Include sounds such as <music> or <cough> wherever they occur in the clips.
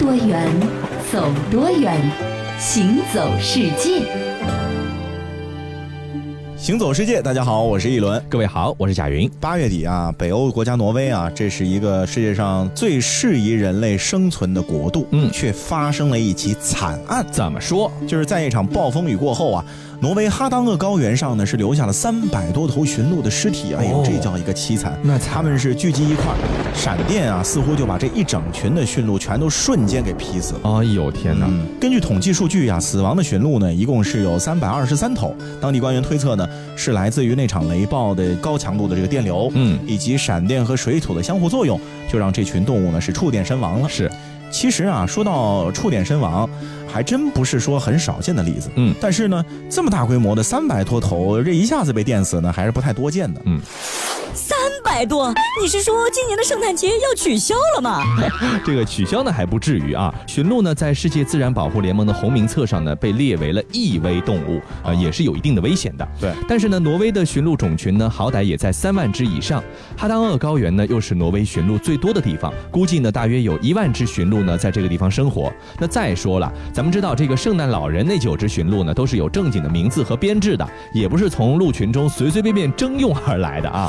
多远，走多远，行走世界。行走世界，大家好，我是一轮。各位好，我是贾云。八月底啊，北欧国家挪威啊，这是一个世界上最适宜人类生存的国度，嗯却发生了一起惨案。怎么说？就是在一场暴风雨过后啊，挪威哈当厄高原上呢是留下了三百多头驯鹿的尸体，哎呦，哦这叫一个凄惨。那惨他们是聚集一块儿，闪电啊似乎就把这一整群的驯鹿全都瞬间给劈死了。哎呦天哪！嗯，根据统计数据呀、死亡的驯鹿呢，一共是有三百二十三头。当地官员推测呢，是来自于那场雷暴的高强度的这个电流，嗯以及闪电和水土的相互作用，就让这群动物呢是触电身亡了。是，其实啊，说到触电身亡，还真不是说很少见的例子。嗯但是呢，这么大规模的三百多头，这一下子被电死呢，还是不太多见的。嗯三百多？你是说今年的圣诞节要取消了吗？<laughs> 这个取消呢还不至于啊。驯鹿呢在世界自然保护联盟的红名册上呢被列为了易危动物，呃也是有一定的危险的。对但是呢，挪威的驯鹿种群呢好歹也在三万只以上，哈当厄高原呢又是挪威驯鹿最多的地方，估计呢大约有一万只驯鹿呢在这个地方生活。那再说了，咱们知道这个圣诞老人那九只驯鹿呢都是有正经的名字和编制的，也不是从鹿群中随随便便征用而来的啊。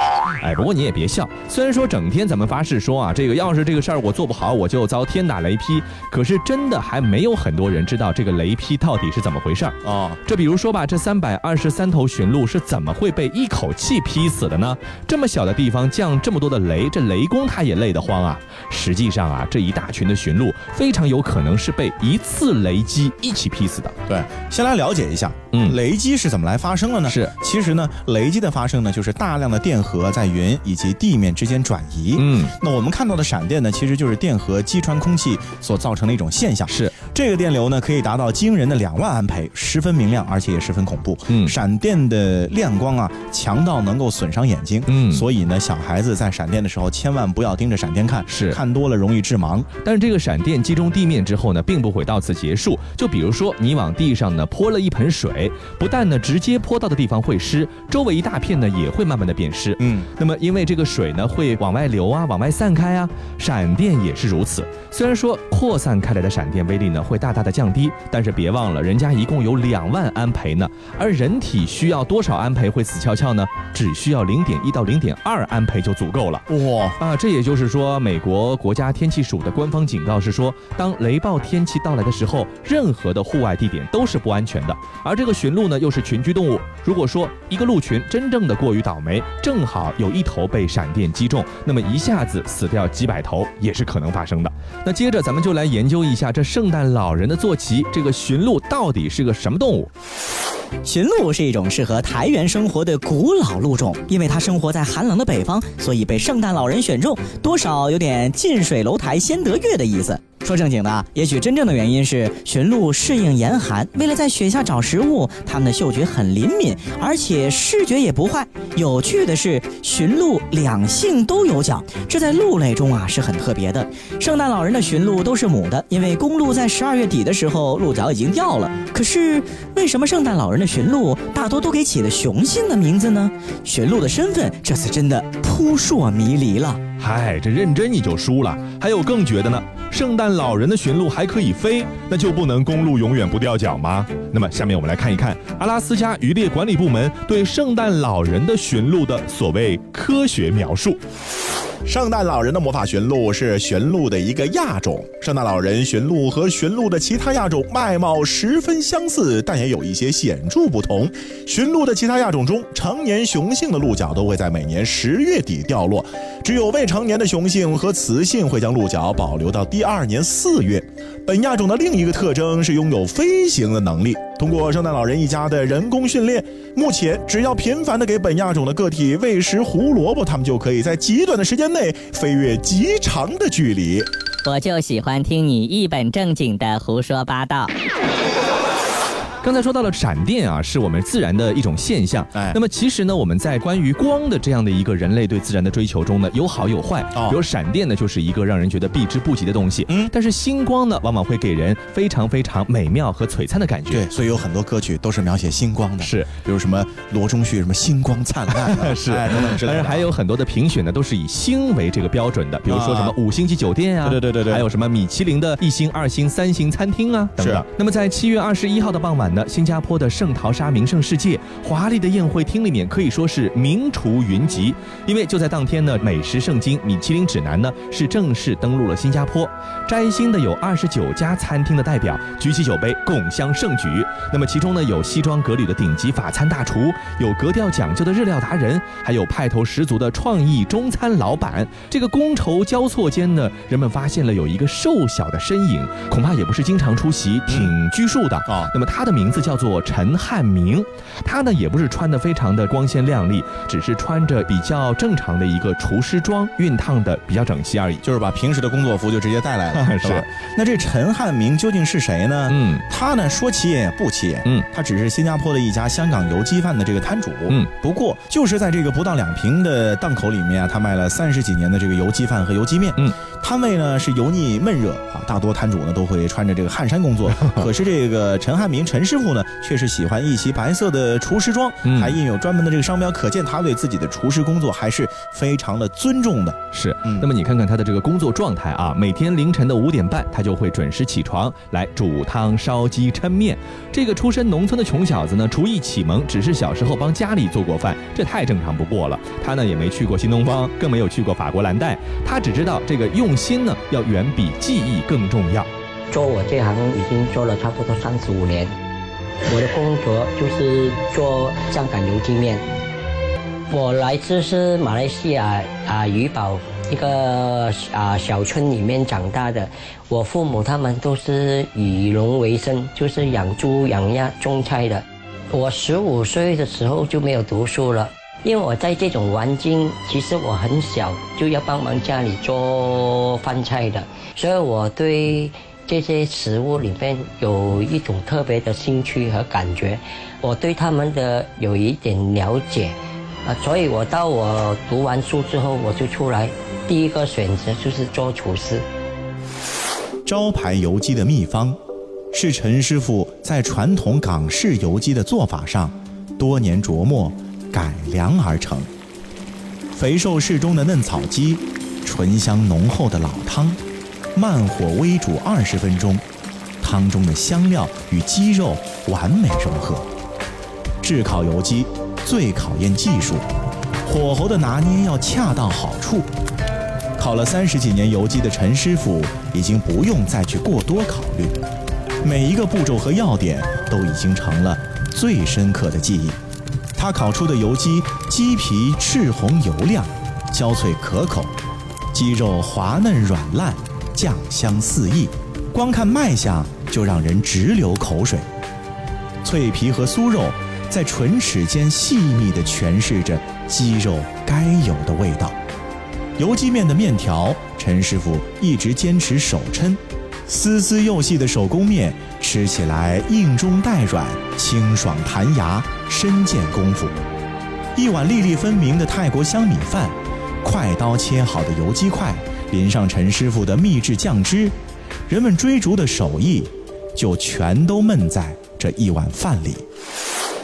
哎，不过你也别笑，虽然说整天咱们发誓说啊，这个要是这个事儿我做不好，我就遭天打雷劈，可是真的还没有很多人知道这个雷劈到底是怎么回事儿。哦，这比如说吧，这三百二十三头驯鹿是怎么会被一口气劈死的呢？这么小的地方降这么多的雷，这雷公他也累得慌啊。实际上啊，这一大群的驯鹿非常有可能是被一次雷击一起劈死的。对，先来了解一下，嗯雷击是怎么来发生的呢？是，其实呢，雷击的发生呢，就是大量的电荷在云以及地面之间转移。嗯，那我们看到的闪电呢，其实就是电荷击穿空气所造成的一种现象。是这个电流呢，可以达到惊人的两万安培，十分明亮，而且也十分恐怖。嗯闪电的亮光啊，强到能够损伤眼睛。嗯所以呢，小孩子在闪电的时候，千万不要盯着闪电看，是看多了容易致盲。但是这个闪电击中地面之后呢，并不会到此结束。就比如说你往地上呢泼了一盆水，不但呢直接泼到的地方会湿，周围一大片呢也会慢慢的变湿。嗯，那么因为这个水呢会往外流啊，往外散开啊，闪电也是如此。虽然说扩散开来的闪电威力呢会大大的降低，但是别忘了，人家一共有两万安培呢，而人体需要多少安培会死翘翘呢？只需要零点一到零点二安培就足够了。哇，啊，这也就是说，美国国家天气署的官方警告是说，当雷暴天气到来的时候，任何的户外地点都是不安全的。而这个驯鹿呢，又是群居动物，如果说一个鹿群真正的过于倒霉，正好有一头被闪电击中，那么一下子死掉几百头也是可能发生的。那接着咱们就来研究一下这圣诞老人的坐骑，这个驯鹿到底是个什么动物？驯鹿是一种适合台原生活的古老鹿种，因为它生活在寒冷的北方，所以被圣诞老人选中，多少有点近水楼台先得月的意思。说正经的，也许真正的原因是驯鹿适应严寒，为了在雪下找食物，它们的嗅觉很灵敏，而且视觉也不坏。有趣的是，驯鹿两性都有角，这在鹿类中啊是很特别的。圣诞老人的驯鹿都是母的，因为公鹿在十二月底的时候鹿角已经掉了。可是为什么圣诞老人的驯鹿大多都给起了雄性的名字呢？驯鹿的身份这次真的扑朔迷离了。嗨，这认真你就输了。还有更绝的呢，圣诞老人的驯鹿还可以飞，那就不能公路永远不掉脚吗？那么下面我们来看一看阿拉斯加渔猎管理部门对圣诞老人的驯鹿的所谓科学描述。圣诞老人的魔法驯鹿是驯鹿的一个亚种。圣诞老人驯鹿和驯鹿的其他亚种外貌十分相似，但也有一些显著不同。驯鹿的其他亚种中，成年雄性的鹿角都会在每年十月底掉落，只有未成年的雄性和雌性会将鹿角保留到第二年四月。本亚种的另一个特征是拥有飞行的能力。通过圣诞老人一家的人工训练，目前只要频繁的给本亚种的个体喂食胡萝卜，它们就可以在极短的时间内飞越极长的距离。我就喜欢听你一本正经的胡说八道。刚才说到了闪电啊，是我们自然的一种现象。哎那么其实呢，我们在关于光的这样的一个人类对自然的追求中呢，有好有坏。哦比如闪电呢，就是一个让人觉得避之不及的东西。嗯但是星光呢，往往会给人非常非常美妙和璀璨的感觉。对，所以有很多歌曲都是描写星光的，是，比如什么罗中旭什么星光灿烂啊，<laughs> 是哎等等之类的。当然还有很多的评选呢，都是以星为这个标准的，比如说什么五星级酒店啊，对对对对对还有什么米其林的一星、二星、三星餐厅啊等等。那么在七月二十一号的傍晚呢，新加坡的圣淘沙名胜世界华丽的宴会厅里面可以说是名厨云集，因为就在当天呢，美食圣经米其林指南呢是正式登陆了新加坡，摘星的有二十九家餐厅的代表举起酒杯共襄盛举。那么其中呢有西装革履的顶级法餐大厨，有格调讲究的日料达人，还有派头十足的创意中餐老板。这个觥筹交错间呢，人们发现了有一个瘦小的身影，恐怕也不是经常出席、挺拘束的哦那么他的名字叫做陈汉明，他呢也不是穿的非常的光鲜亮丽，只是穿着比较正常的一个厨师装，熨烫的比较整齐而已。就是把平时的工作服就直接带来了，<laughs> 是吧？那这陈汉明究竟是谁呢？嗯。他呢说起眼也不起眼，嗯，他只是新加坡的一家香港油鸡饭的这个摊主，嗯，不过就是在这个不到两平的档口里面啊，他卖了三十几年的这个油鸡饭和油鸡面，嗯，摊位呢是油腻闷热啊，大多摊主呢都会穿着这个汗衫工作，<laughs> 可是这个陈汉明陈师傅呢却是喜欢一袭白色的厨师装，嗯还印有专门的这个商标，可见他对自己的厨师工作还是非常的尊重的。是，嗯那么你看看他的这个工作状态啊，每天凌晨的五点半，他就会准时起床来煮汤、烧鸡、抻面。这个出身农村的穷小子呢，厨艺启蒙只是小时候帮家里做过饭，这太正常不过了。他呢也没去过新东方，更没有去过法国蓝带，他只知道这个用用心呢要远比技艺更重要。做我这行已经做了差不多三十五年，我的工作就是做香港油鸡面。我来自是马来西亚啊怡保一个啊小村里面长大的，我父母他们都是以农为生，就是养猪养鸭种菜的。我十五岁的时候就没有读书了，因为我在这种环境，其实我很小就要帮忙家里做饭菜的，所以我对这些食物里面有一种特别的兴趣和感觉，我对他们的有一点了解，啊，所以我到我读完书之后，我就出来，第一个选择就是做厨师。招牌油鸡的秘方，是陈师傅在传统港式油鸡的做法上多年琢磨改良而成。肥瘦适中的嫩草鸡，醇香浓厚的老汤，慢火微煮二十分钟，汤中的香料与鸡肉完美融合。炙烤油鸡最考验技术，火候的拿捏要恰到好处。烤了三十几年油鸡的陈师傅，已经不用再去过多考虑，每一个步骤和要点都已经成了最深刻的记忆。他烤出的油鸡，鸡皮赤红油亮，焦脆可口，鸡肉滑嫩软烂，酱香四溢，光看卖相就让人直流口水。脆皮和酥肉在唇齿间细腻地诠释着鸡肉该有的味道。油鸡面的面条，陈师傅一直坚持手抻，丝丝又细的手工面，吃起来硬中带软，清爽弹牙，深见功夫。一碗粒粒分明的泰国香米饭，快刀切好的油鸡块，淋上陈师傅的秘制酱汁，人们追逐的手艺，就全都闷在这一碗饭里。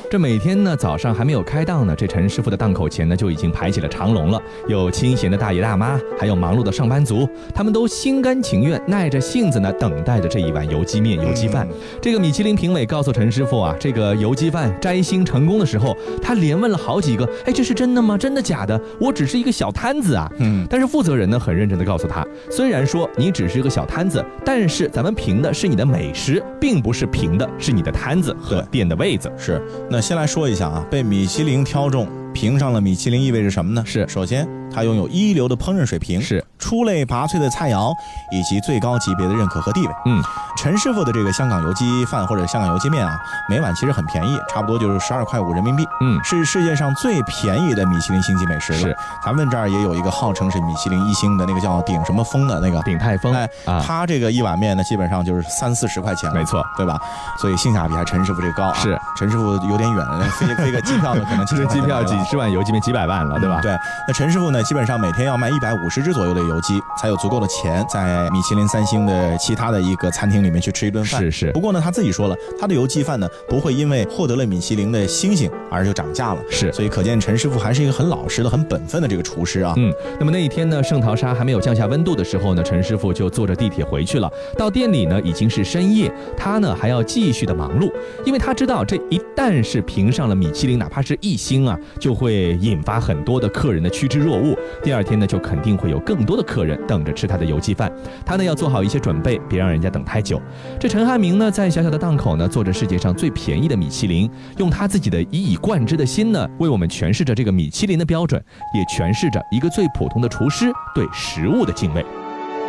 这每天呢早上还没有开档呢，这陈师傅的档口前呢就已经排起了长龙了，有清闲的大爷大妈，还有忙碌的上班族，他们都心甘情愿、耐着性子呢等待着这一碗油鸡面、油鸡饭。这个米其林评委告诉陈师傅啊，这个油鸡饭摘星成功的时候，他连问了好几个，哎，这是真的吗？真的假的？我只是一个小摊子啊。嗯，但是负责人呢很认真的告诉他，虽然说你只是一个小摊子，但是咱们评的是你的美食，并不是评的是你的摊子和店的位子。是，那先来说一下啊，被米其林挑中，评上了米其林意味着什么呢？是首先它拥有一流的烹饪水平，是出类拔萃的菜肴，以及最高级别的认可和地位。嗯，陈师傅的这个香港油鸡饭或者香港油鸡面啊，每碗其实很便宜，差不多就是十二块五人民币，嗯是世界上最便宜的米其林星级美食了。是，咱们这儿也有一个号称是米其林一星的那个叫鼎什么峰的那个。鼎泰丰哎，啊，他这个一碗面呢，基本上就是三四十块钱，没错，对吧？所以性价比还陈师傅这个高啊。是，陈师傅有点远，飞飞个机票呢，可能 <laughs> 这个机票几几。十万油鸡面几百万了，对吧？对，那陈师傅呢，基本上每天要卖一百五十只左右的油鸡，才有足够的钱在米其林三星的其他的一个餐厅里面去吃一顿饭。是是不过呢，他自己说了，他的油鸡饭呢不会因为获得了米其林的星星而就涨价了。是所以可见陈师傅还是一个很老实的、很本分的这个厨师啊。嗯，那么那一天呢，圣淘沙还没有降下温度的时候呢，陈师傅就坐着地铁回去了。到店里呢，已经是深夜，他呢还要继续的忙碌，因为他知道这一旦是评上了米其林，哪怕是一星啊，就会引发很多的客人的趋之若鹜。第二天呢，就肯定会有更多的客人等着吃他的油鸡饭。他呢要做好一些准备，别让人家等太久。这陈汉明呢，在小小的档口呢，做着世界上最便宜的米其林，用他自己的一以贯之的心呢，为我们诠释着这个米其林的标准，也诠释着一个最普通的厨师对食物的敬畏。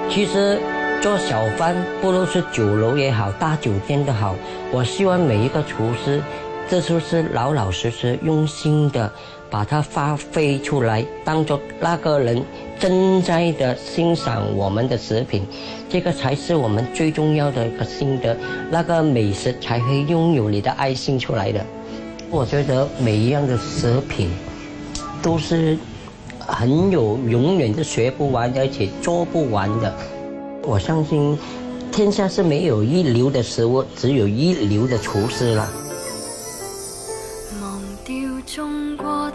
其实做小贩，不论是酒楼也好，大酒店都好，我希望每一个厨师，这就是老老实实、用心的把它发挥出来，当做那个人真在的欣赏我们的食品，这个才是我们最重要的一个心得，那个美食才会拥有你的爱心出来的。我觉得每一样的食品都是很有永远都学不完，而且做不完的。我相信天下是没有一流的食物，只有一流的厨师了。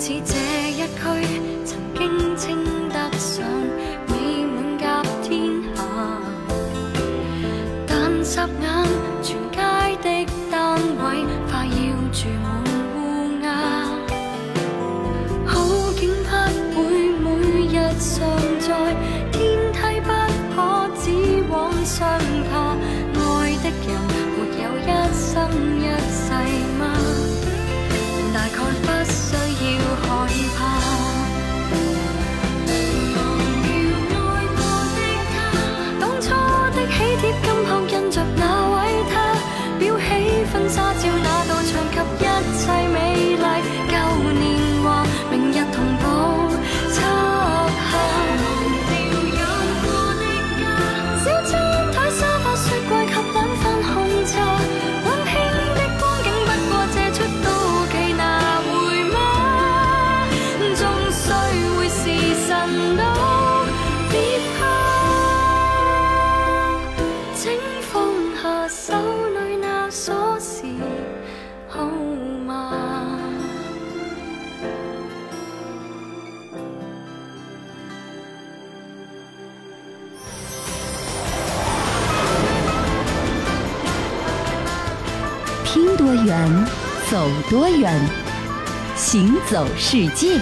似这一区曾经称得上远，走多远，行走世界。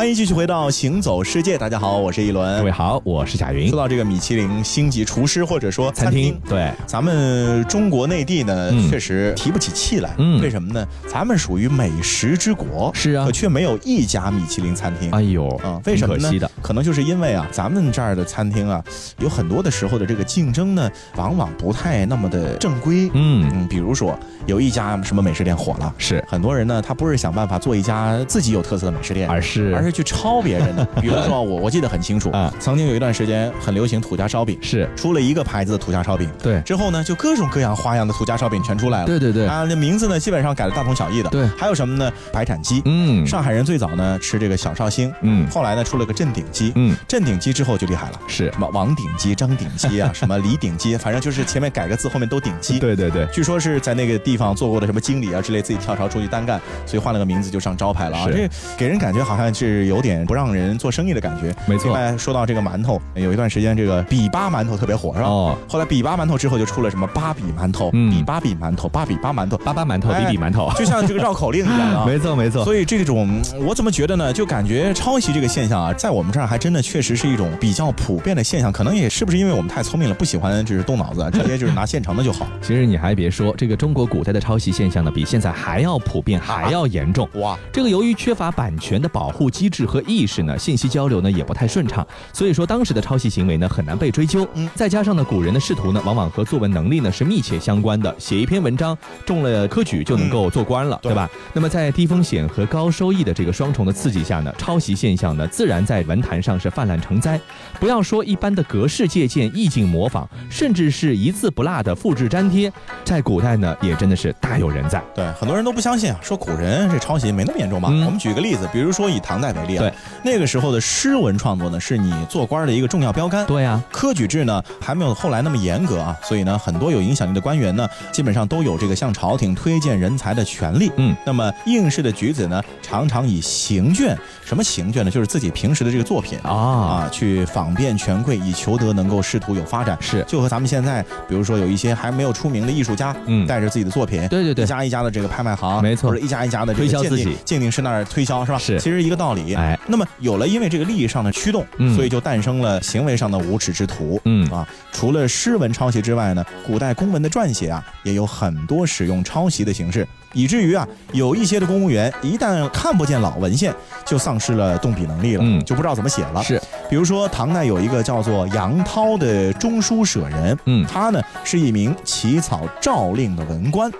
欢迎继续回到《行走世界》，大家好，我是一轮。各位好，我是贾云说。到这个米其林星级厨师或者说餐厅，对，咱们中国内地呢，嗯确实提不起气来。嗯为什么呢？咱们属于美食之国，是啊可却没有一家米其林餐厅。哎呦，啊、为什么呢？可惜的。可能就是因为啊，咱们这儿的餐厅啊，有很多的时候的这个竞争呢，往往不太那么的正规。嗯，嗯，比如说有一家什么美食店火了，是，很多人呢，他不是想办法做一家自己有特色的美食店，而是而是去抄别人的。<laughs> 比如说我我记得很清楚啊曾经有一段时间很流行土家烧饼，是出了一个牌子的土家烧饼，对，之后呢，就各种各样花样的土家烧饼全出来了。对对对，啊，那名字呢，基本上改的大同小异的。对还有什么呢？白斩鸡。嗯，上海人最早呢吃这个小绍兴，嗯后来呢出了个镇鼎鸡，嗯，镇鼎鸡之后就厉害了，是什么王鼎鸡、张鼎鸡啊，<laughs> 什么李鼎鸡，反正就是前面改个字，后面都鼎鸡。对对对，据说是在那个地方做过的什么经理啊之类，自己跳槽出去单干，所以换了个名字就上招牌了啊。这给人感觉好像是是有点不让人做生意的感觉。没错另外说到这个馒头，有一段时间这个比巴馒头特别火，是吧？哦，后来比巴馒头之后就出了什么巴比馒头、嗯比巴比馒头、巴比巴馒头，巴巴馒头、哎比比馒头，<laughs> 就像这个绕口令一样啊。<laughs> 没错没错。所以这种我怎么觉得呢？就感觉抄袭这个现象啊，在我们这儿还真的确实是一种比较普遍的现象。可能也是不是因为我们太聪明了，不喜欢就是动脑子，<laughs> 直接就是拿现成的就好。其实你还别说，这个中国古代的抄袭现象呢，比现在还要普遍，还要严重。哇，这个由于缺乏版权的保护机制和意识呢，信息交流呢也不太顺畅，所以说当时的抄袭行为呢很难被追究。嗯再加上呢，古人的仕途呢往往和作文能力呢是密切相关的，写一篇文章中了科举就能够做官了，对对吧？那么在低风险和高收益的这个双重的刺激下呢，抄袭现象呢自然在文坛上是泛滥成灾。不要说一般的格式借鉴、意境模仿，甚至是一字不落的复制粘贴，在古代呢也真的是大有人在。对，很多人都不相信啊，说古人这抄袭没那么严重吧？嗯我们举个例子，比如说以唐代为例啊，对，那个时候的诗文创作呢，是你做官的一个重要标杆。对啊，科举制呢还没有后来那么严格啊，所以呢，很多有影响力的官员呢，基本上都有这个向朝廷推荐人才的权利。嗯，那么应试的举子呢，常常以行卷，什么行卷呢？就是自己平时的这个作品啊，啊，去访遍权贵，以求得能够仕途有发展。是。就和咱们现在，比如说有一些还没有出名的艺术家，嗯。带着自己的作品，对对对。一家一家的这个拍卖行，没错。或者一家一家的这个鉴定推销自己。鉴定师那儿推销，是吧？是。其实一个道理。哎，那么有了因为这个利益上的驱动，嗯。所以就诞生了行为上的无耻之徒。嗯。啊，除了诗文抄袭之外呢，古代公文的撰写啊，也有很多使用抄袭的形式，以至于啊，有一些的公务员一旦看不见老文献，就丧失了动笔能力了，嗯。就不知道怎么写了。是，比如说唐代有一个叫做杨涛的中书舍人，嗯他呢是一名起草诏令的文官。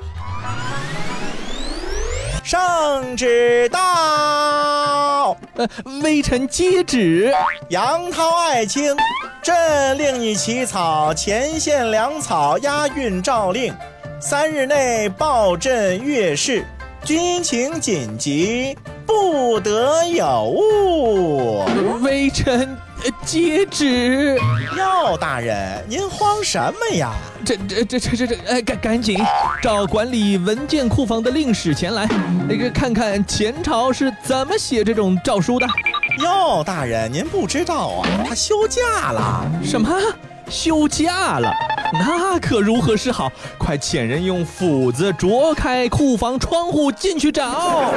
圣旨到，呃，微臣接旨。杨涛爱卿，朕令你起草前线粮草押运诏令，三日内报朕阅视，军情紧急，不得有误。微臣呃接旨。哟，大人，您慌什么呀？这这这这这这，哎，赶赶紧找管理文件库房的令史前来，那个看看前朝是怎么写这种诏书的。哟，大人，您不知道啊，他休假了。什么？休假了？那可如何是好？快遣人用斧子啄开库房窗户进去找。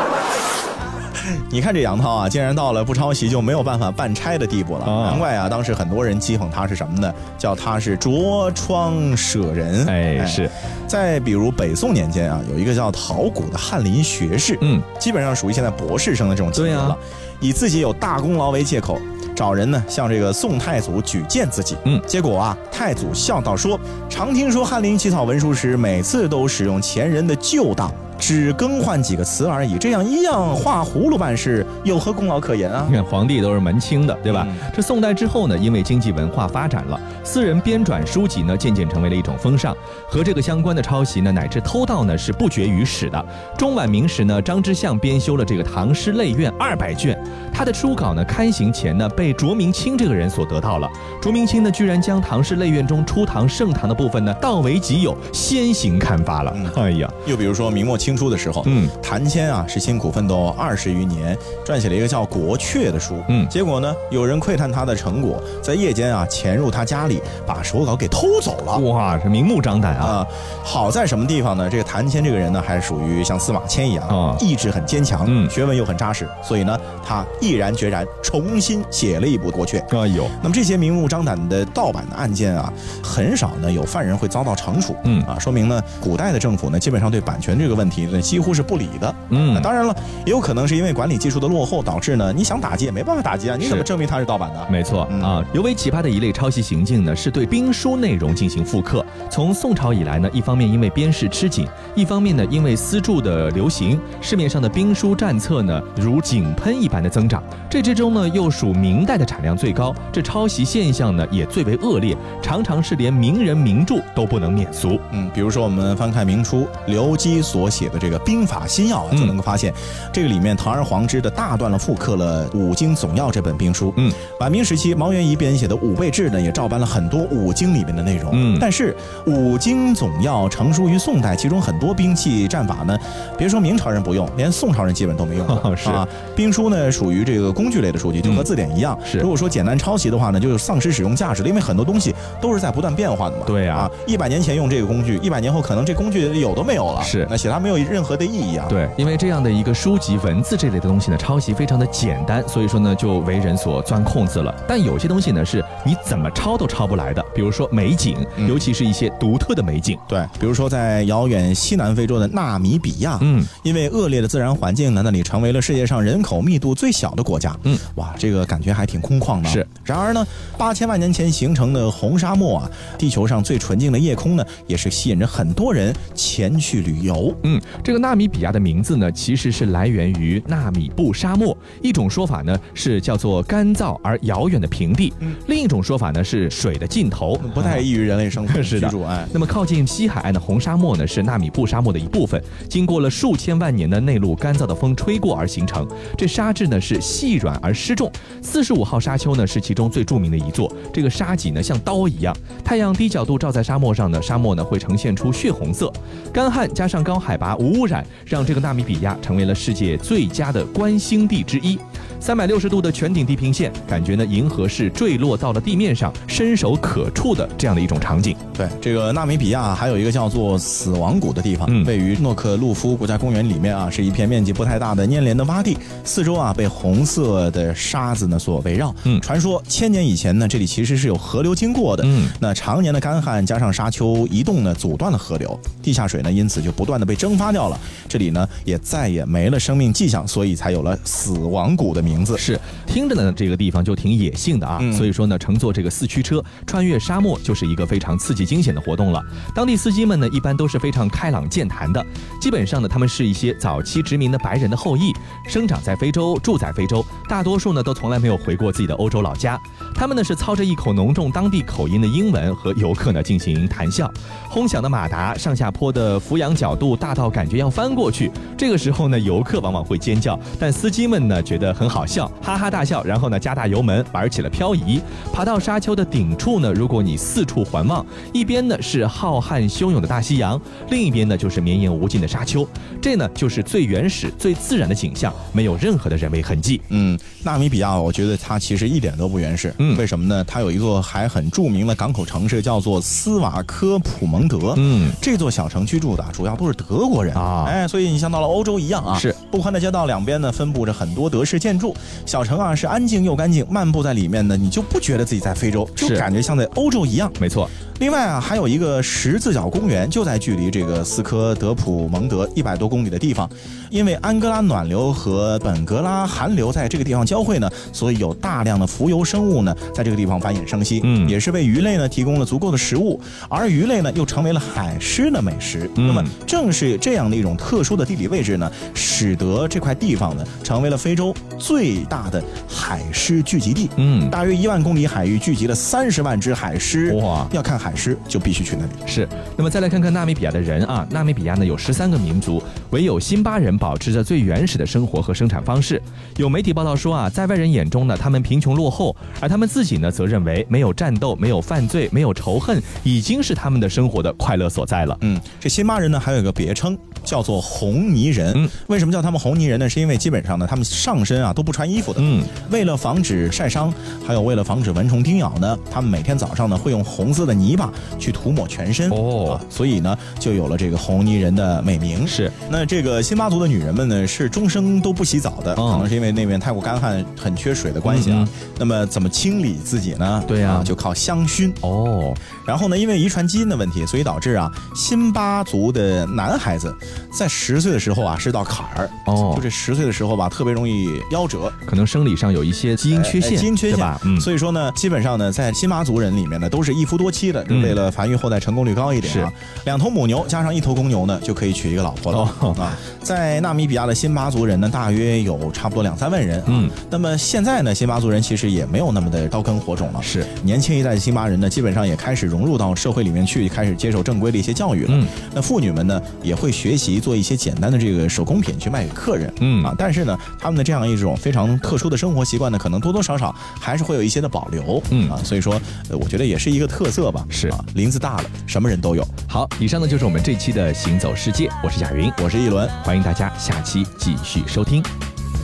<laughs> 你看这杨涛啊，竟然到了不抄袭就没有办法办差的地步了，啊。难怪啊，当时很多人讥讽他是什么呢？叫他是着窗舍人。哎，是，再比如北宋年间啊，有一个叫陶谷的翰林学士，嗯，基本上属于现在博士生的这种级别了，以自己有大功劳为借口。找人呢向这个宋太祖举荐自己，嗯。结果啊，太祖笑道说：“常听说翰林起草文书时，每次都使用前人的旧档，只更换几个词而已，这样一样画葫芦办事，有何功劳可言啊 <laughs> 你？看皇帝都是门清的，对吧？嗯这宋代之后呢，因为经济文化发展了，私人编撰书籍呢，渐渐成为了一种风尚。和这个相关的抄袭呢，乃至偷盗呢，是不绝于史的。中晚明时呢，张之相编修了这个《唐诗类苑》二百卷，他的初稿呢，刊行前呢，被卓明清这个人所得到了。卓明清呢，居然将《唐诗类苑》中初唐、盛唐的部分呢，盗为己有，先行刊发了。嗯哎呀，又比如说明末清初的时候，嗯，谭谦啊是辛苦奋斗二十余年，撰写了一个叫《国阙》的书。嗯结果呢，有人窥探他的成果，在夜间啊潜入他家里，把手稿给偷走了。哇，是明目张胆啊！啊，好在什么地方呢？这个谭谦这个人呢，还属于像司马迁一样，啊意志很坚强，嗯学问又很扎实，所以呢，他毅然决然重新写了一部《国阙》。哎有，那么这些明目张胆的盗版的案件啊，很少呢有犯人会遭到惩处，嗯啊，说明呢古代的政府呢基本上对版权这个问题呢几乎是不理的。嗯那当然了，也有可能是因为管理技术的落后，导致呢你想打击也没办法打击啊，你怎么证明它是盗版的？没错、嗯啊，尤为奇葩的一类抄袭行径呢，是对兵书内容进行复刻。从宋朝以来呢，一方面因为边事吃紧，一方面呢因为私铸的流行，市面上的兵书战册呢如井喷一般的增长。这之中呢，又属明代的产量最高，这抄袭现象呢也最为恶劣，常常是连名人名著都不能免俗。嗯，比如说我们翻看明初刘基所写写的这个《兵法新要》啊，嗯就能够发现，这个里面堂而皇之的大段了复刻了《五经总要》这本兵书。嗯，晚明时期毛元仪编写的《五备志》呢，也照搬了很多五经里面的内容。嗯但是《五经总要》成书于宋代，其中很多兵器战法呢，别说明朝人不用，连宋朝人基本都没用过。是啊，兵书呢属于这个工具类的书籍，就和嗯字典一样。是如果说简单抄袭的话呢，就是丧失使用价值了，因为很多东西都是在不断变化的嘛。对啊啊，一百年前用这个工具，一百年后可能这工具有都没有了。是那写它没有任何的意义啊。对，因为这样的一个书籍文字这类的东西呢，抄袭非常的简单，所以说呢就为人所钻空子了。但有些东西呢是你怎么抄都抄不来的，比如说美景，嗯尤其是一些独特的美景。对，比如说在遥远西南非洲的纳米比亚，嗯，因为恶劣的自然环境呢，那里成为了世界上人口密度最小的国家。嗯，哇，这个感觉还挺空旷的。是。然而呢，八千万年前形成的红沙漠啊，地球上最纯净的夜空呢，也是吸引着很多人前去旅游。嗯，这个纳米比亚的名字呢，其实是来源于纳米布沙漠。一种说法呢是叫做干燥而遥远的平地，嗯另一种说法呢是水的尽头，不太易于人类生存 <laughs> 是的居住。哎，那么靠近西海岸的红沙漠呢，是纳米布沙漠的一部分，经过了数千万年的内陆干燥的风吹过而形成。这沙质呢是细软而失重。四十五号沙丘呢是其中最著名的一座，这个沙脊呢像刀一样，太阳低角度照在沙漠上呢，沙漠呢会呈现出血红色。干旱加上高海拔无污染，让这个纳米比亚成为了世界最佳的观星地之一。三百六十度的全景地平线，感觉呢银河是坠落到了地面上，伸手可触的这样的一种场景。对，这个纳米比亚还有一个叫做死亡谷的地方，嗯位于诺克路夫国家公园里面啊，是一片面积不太大的粘连的洼地，四周啊被红色的沙子呢所围绕。嗯传说千年以前呢，这里其实是有河流经过的。嗯那常年的干旱加上沙丘移动呢，阻断了河流，地下水呢因此就不断的被蒸发掉了。这里呢也再也没了生命迹象，所以才有了死亡谷的名字。是，听着呢，这个地方就挺野性的啊，嗯所以说呢，乘坐这个四驱车穿越沙漠就是一个非常刺激惊险的活动了。当地司机们呢，一般都是非常开朗健谈的，基本上呢，他们是一些早期殖民的白人的后裔，生长在非洲，住在非洲，大多数呢都从来没有回过自己的欧洲老家。他们呢是操着一口浓重当地口音的英文和游客呢进行谈笑。轰响的马达，上下坡的俯仰角度大到感觉要翻过去。这个时候呢，游客往往会尖叫，但司机们呢觉得很好笑，哈哈大笑，然后呢加大油门玩起了漂移。爬到沙丘的顶处呢，如果你四处环望，一边呢是浩瀚汹涌的大西洋，另一边呢就是绵延无尽的沙丘。这呢就是最原始、最自然的景象，没有任何的人为痕迹。嗯，纳米比亚，我觉得它其实一点都不原始。嗯为什么呢？它有一座还很著名的港口城市，叫做斯瓦科普蒙德。嗯，这座小城居住的主要都是德国人。啊。哎，所以你像到了欧洲一样啊，是。不宽的街道两边呢分布着很多德式建筑，小城啊是安静又干净，漫步在里面呢，你就不觉得自己在非洲，就感觉像在欧洲一样。没错。另外啊，还有一个十字角公园，就在距离这个斯科德普蒙德一百多公里的地方。因为安哥拉暖流和本格拉寒流在这个地方交汇呢，所以有大量的浮游生物呢在这个地方繁衍生息，嗯也是为鱼类呢提供了足够的食物，而鱼类呢又成为了海狮的美食。嗯那么正是这样的一种特殊的地理位置呢，使得这块地方呢成为了非洲最大的海狮聚集地。嗯，大约一万公里海域聚集了三十万只海狮。哇要看海狮就必须去那里。是，那么再来看看纳米比亚的人啊，纳米比亚呢有十三个民族，唯有辛巴人保持着最原始的生活和生产方式。有媒体报道说啊，在外人眼中呢，他们贫穷落后，而他们自己呢，则认为没有战斗、没有犯罪、没有仇恨，已经是他们的生活的快乐所在了。嗯，这辛巴人呢还有一个别称叫做红泥人。嗯为什么叫他们红泥人呢？是因为基本上呢，他们上身啊都不穿衣服的。嗯，为了防止晒伤，还有为了防止蚊虫叮咬呢，他们每天早上呢会用红色的泥巴去涂抹全身。哦啊，所以呢就有了这个红泥人的美名。是，那这个辛巴族的女人们呢是终生都不洗澡的，哦可能是因为那边太过干旱，很缺水的关系啊。嗯那么怎么清理自己呢？对呀啊，就靠香薰。哦，然后呢，因为遗传基因的问题，所以导致啊，辛巴族的男孩子在十岁的时候啊是道坎儿。哦就这十岁的时候吧，特别容易夭折。可能生理上有一些基因缺陷，哎基因缺陷吧？嗯所以说呢，基本上呢，在辛巴族人里面呢，都是一夫多妻的，就为了繁育后代成功率高一点啊。两头母牛加上一头公牛呢，就可以娶一个老婆了、哦啊。在纳米比亚的辛巴族人呢，大约有差不多两三万人啊。嗯那么现在呢，辛巴族人其实也没有那么的刀耕火种了，是年轻一代的辛巴人呢，基本上也开始融入到社会里面去，开始接受正规的一些教育了。嗯那妇女们呢，也会学习做一些简单的这个手工品去卖给客人。嗯啊，但是呢，他们的这样一种非常特殊的生活习惯呢，可能多多少少还是会有一些的保留。嗯啊，所以说，呃，我觉得也是一个特色吧。是啊，林子大了，什么人都有。好，以上呢就是我们这期的行走世界，我是贾云，我是一轮，欢迎大家下期继续收听。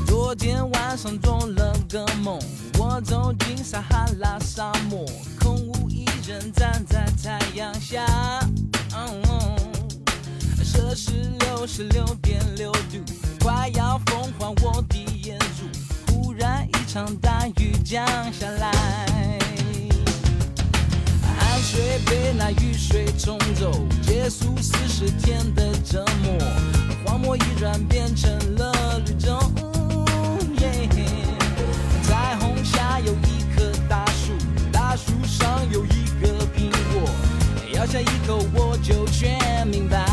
昨天晚上做了个梦，我走进撒哈拉沙漠，空无一人站在太阳下。嗯摄氏六十六点六度，快要风化我的眼珠。忽然一场大雨降下来，汗水被那雨水冲走，结束四十天的折磨，荒漠已然变成了绿洲。耶彩虹下有一棵大树，大树上有一个苹果，咬下一口我就全明白。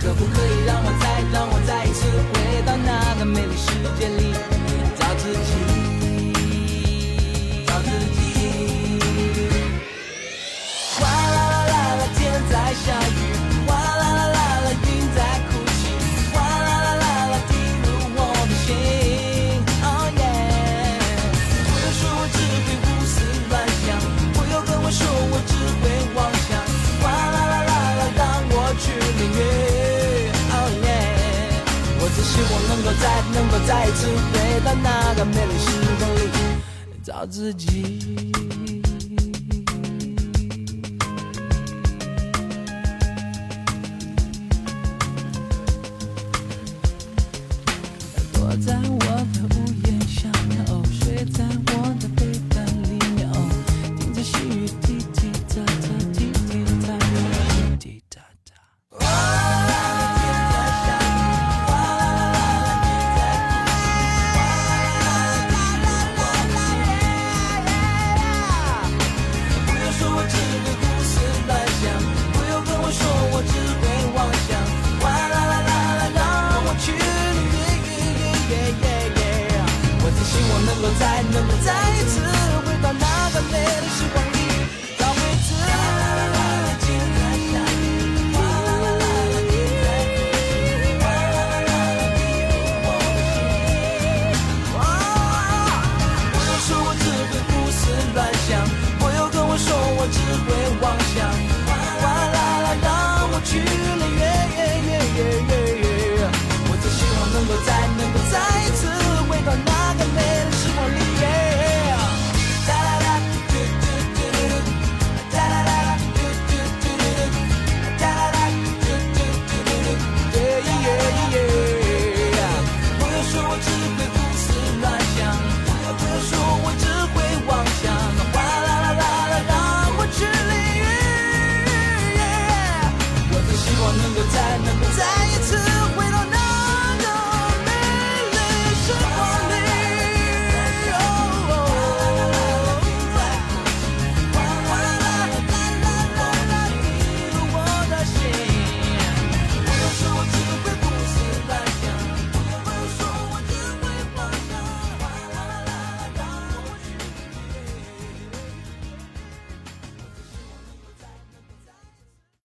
可不可以让我再让我再一次回到那个美丽世界里够再能够再一次回到那个美丽时光里，找自己。